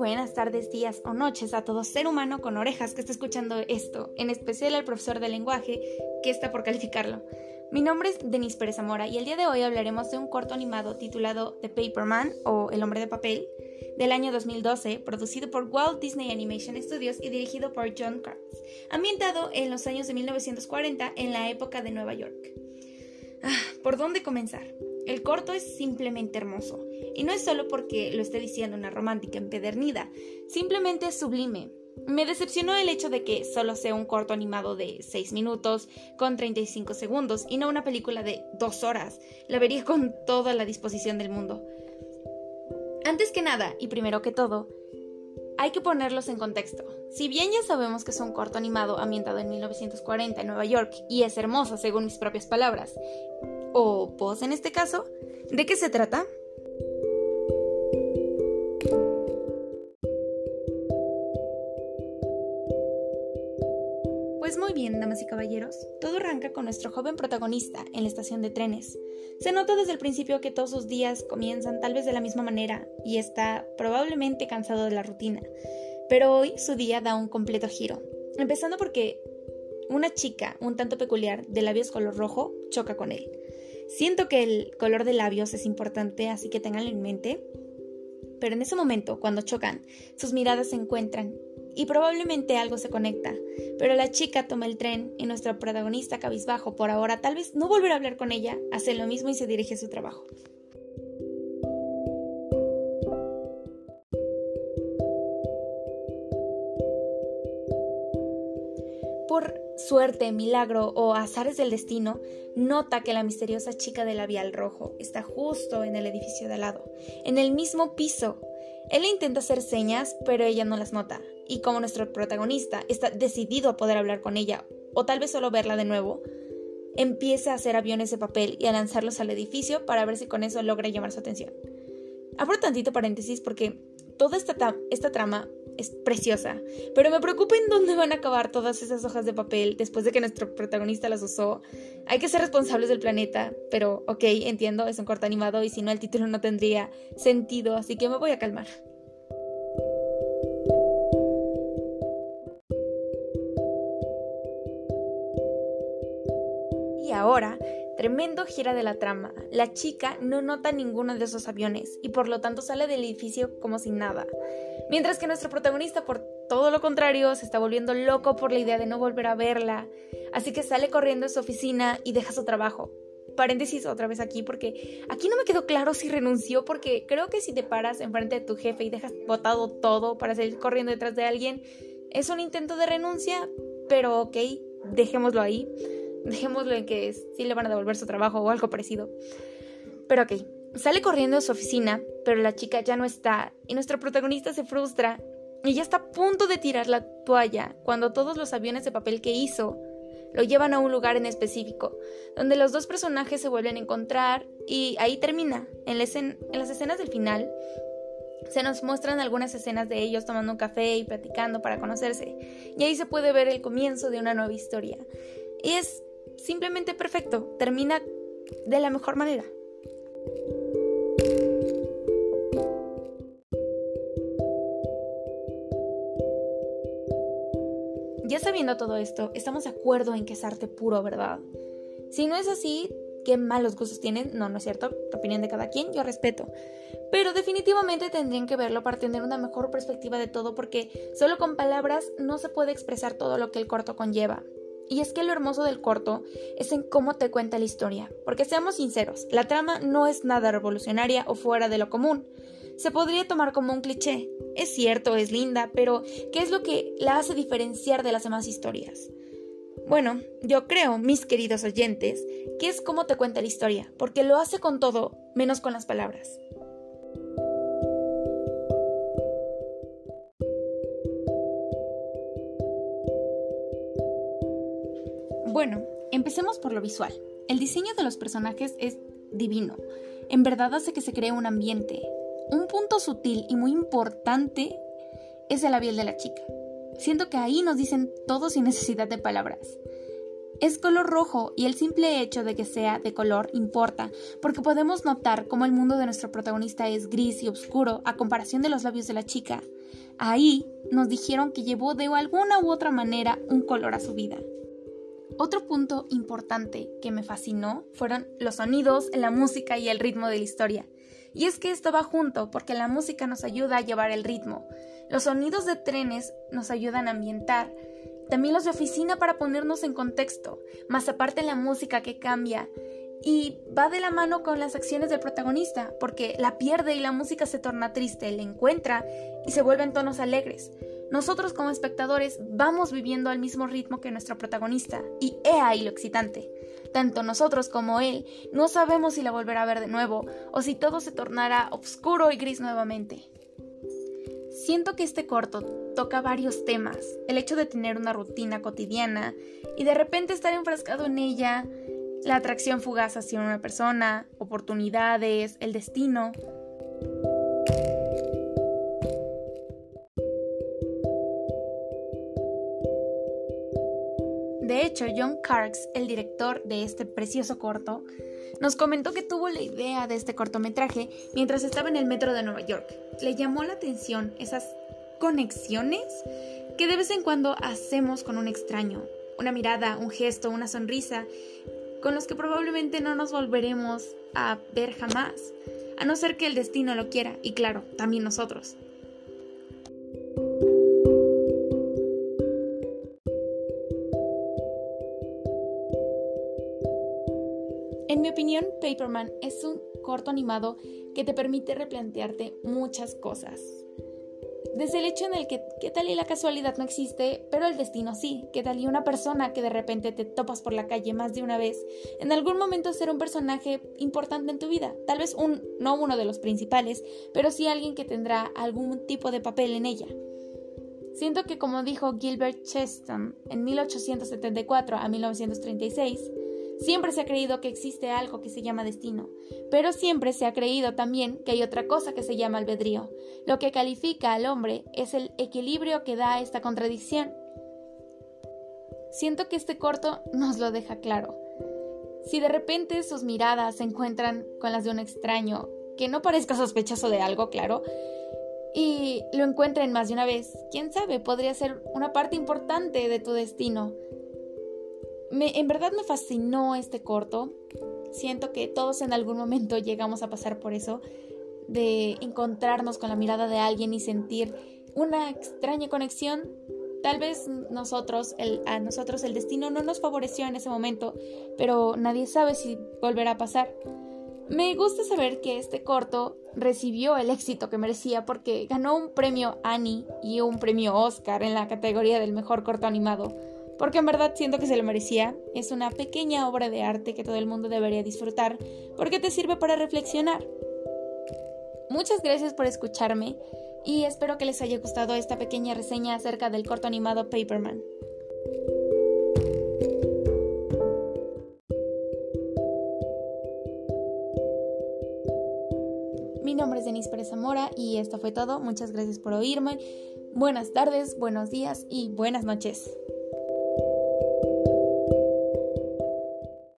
buenas tardes, días o noches a todo ser humano con orejas que está escuchando esto, en especial al profesor de lenguaje que está por calificarlo. Mi nombre es Denise Pérez Zamora y el día de hoy hablaremos de un corto animado titulado The Paperman o El hombre de papel del año 2012, producido por Walt Disney Animation Studios y dirigido por John Kratz, ambientado en los años de 1940 en la época de Nueva York. Ah, ¿Por dónde comenzar? El corto es simplemente hermoso, y no es solo porque lo esté diciendo una romántica empedernida, simplemente es sublime. Me decepcionó el hecho de que solo sea un corto animado de 6 minutos con 35 segundos y no una película de 2 horas. La vería con toda la disposición del mundo. Antes que nada, y primero que todo, hay que ponerlos en contexto. Si bien ya sabemos que es un corto animado ambientado en 1940 en Nueva York y es hermoso según mis propias palabras, o pos en este caso, ¿de qué se trata? Pues muy bien, damas y caballeros, todo arranca con nuestro joven protagonista en la estación de trenes. Se nota desde el principio que todos sus días comienzan tal vez de la misma manera y está probablemente cansado de la rutina, pero hoy su día da un completo giro, empezando porque una chica un tanto peculiar de labios color rojo choca con él. Siento que el color de labios es importante, así que tenganlo en mente. Pero en ese momento, cuando chocan, sus miradas se encuentran y probablemente algo se conecta. Pero la chica toma el tren y nuestra protagonista cabizbajo por ahora tal vez no volverá a hablar con ella, hace lo mismo y se dirige a su trabajo. Por suerte, milagro o azares del destino, nota que la misteriosa chica de labial rojo está justo en el edificio de al lado, en el mismo piso. Él intenta hacer señas, pero ella no las nota, y como nuestro protagonista está decidido a poder hablar con ella, o tal vez solo verla de nuevo, empieza a hacer aviones de papel y a lanzarlos al edificio para ver si con eso logra llamar su atención. Abro tantito paréntesis porque toda esta, esta trama es preciosa, pero me preocupa en dónde van a acabar todas esas hojas de papel después de que nuestro protagonista las usó. Hay que ser responsables del planeta, pero ok, entiendo, es un corto animado y si no el título no tendría sentido, así que me voy a calmar. Y ahora Tremendo gira de la trama. La chica no nota ninguno de esos aviones y por lo tanto sale del edificio como sin nada. Mientras que nuestro protagonista, por todo lo contrario, se está volviendo loco por la idea de no volver a verla. Así que sale corriendo a su oficina y deja su trabajo. Paréntesis otra vez aquí porque aquí no me quedó claro si renunció porque creo que si te paras enfrente de tu jefe y dejas botado todo para salir corriendo detrás de alguien, es un intento de renuncia, pero ok, dejémoslo ahí. Dejémoslo en que sí le van a devolver su trabajo o algo parecido. Pero ok, sale corriendo a su oficina, pero la chica ya no está y nuestro protagonista se frustra y ya está a punto de tirar la toalla cuando todos los aviones de papel que hizo lo llevan a un lugar en específico, donde los dos personajes se vuelven a encontrar y ahí termina. En, en las escenas del final se nos muestran algunas escenas de ellos tomando un café y platicando para conocerse, y ahí se puede ver el comienzo de una nueva historia. Y es simplemente perfecto, termina de la mejor manera. Ya sabiendo todo esto, estamos de acuerdo en que es arte puro, ¿verdad? Si no es así, qué malos gustos tienen, no, no es cierto, la opinión de cada quien, yo respeto. Pero definitivamente tendrían que verlo para tener una mejor perspectiva de todo porque solo con palabras no se puede expresar todo lo que el corto conlleva. Y es que lo hermoso del corto es en cómo te cuenta la historia, porque seamos sinceros, la trama no es nada revolucionaria o fuera de lo común. Se podría tomar como un cliché. Es cierto, es linda, pero ¿qué es lo que la hace diferenciar de las demás historias? Bueno, yo creo, mis queridos oyentes, que es cómo te cuenta la historia, porque lo hace con todo, menos con las palabras. Bueno, empecemos por lo visual. El diseño de los personajes es divino. En verdad hace que se cree un ambiente. Un punto sutil y muy importante es el labial de la chica. Siento que ahí nos dicen todo sin necesidad de palabras. Es color rojo y el simple hecho de que sea de color importa, porque podemos notar cómo el mundo de nuestro protagonista es gris y oscuro a comparación de los labios de la chica. Ahí nos dijeron que llevó de alguna u otra manera un color a su vida. Otro punto importante que me fascinó fueron los sonidos, la música y el ritmo de la historia. Y es que esto va junto porque la música nos ayuda a llevar el ritmo. Los sonidos de trenes nos ayudan a ambientar. También los de oficina para ponernos en contexto. Más aparte la música que cambia. Y va de la mano con las acciones del protagonista, porque la pierde y la música se torna triste, la encuentra y se vuelve en tonos alegres. Nosotros como espectadores vamos viviendo al mismo ritmo que nuestro protagonista, y he ahí lo excitante. Tanto nosotros como él no sabemos si la volverá a ver de nuevo o si todo se tornará oscuro y gris nuevamente. Siento que este corto toca varios temas, el hecho de tener una rutina cotidiana y de repente estar enfrascado en ella, la atracción fugaz hacia una persona, oportunidades, el destino. Hecho, John Karks, el director de este precioso corto, nos comentó que tuvo la idea de este cortometraje mientras estaba en el metro de Nueva York. Le llamó la atención esas conexiones que de vez en cuando hacemos con un extraño. Una mirada, un gesto, una sonrisa, con los que probablemente no nos volveremos a ver jamás, a no ser que el destino lo quiera, y claro, también nosotros. Paperman es un corto animado que te permite replantearte muchas cosas. Desde el hecho en el que, ¿qué tal y la casualidad no existe, pero el destino sí? ¿Qué tal y una persona que de repente te topas por la calle más de una vez, en algún momento será un personaje importante en tu vida? Tal vez un, no uno de los principales, pero sí alguien que tendrá algún tipo de papel en ella. Siento que como dijo Gilbert Cheston en 1874 a 1936, Siempre se ha creído que existe algo que se llama destino, pero siempre se ha creído también que hay otra cosa que se llama albedrío. Lo que califica al hombre es el equilibrio que da esta contradicción. Siento que este corto nos lo deja claro. Si de repente sus miradas se encuentran con las de un extraño, que no parezca sospechoso de algo, claro, y lo encuentren más de una vez, quién sabe, podría ser una parte importante de tu destino en verdad me fascinó este corto. Siento que todos en algún momento llegamos a pasar por eso, de encontrarnos con la mirada de alguien y sentir una extraña conexión. Tal vez nosotros, el, a nosotros el destino no nos favoreció en ese momento, pero nadie sabe si volverá a pasar. Me gusta saber que este corto recibió el éxito que merecía porque ganó un premio Annie y un premio Oscar en la categoría del mejor corto animado porque en verdad siento que se lo merecía. Es una pequeña obra de arte que todo el mundo debería disfrutar, porque te sirve para reflexionar. Muchas gracias por escucharme y espero que les haya gustado esta pequeña reseña acerca del corto animado Paperman. Mi nombre es Denise Pérez Zamora y esto fue todo. Muchas gracias por oírme. Buenas tardes, buenos días y buenas noches.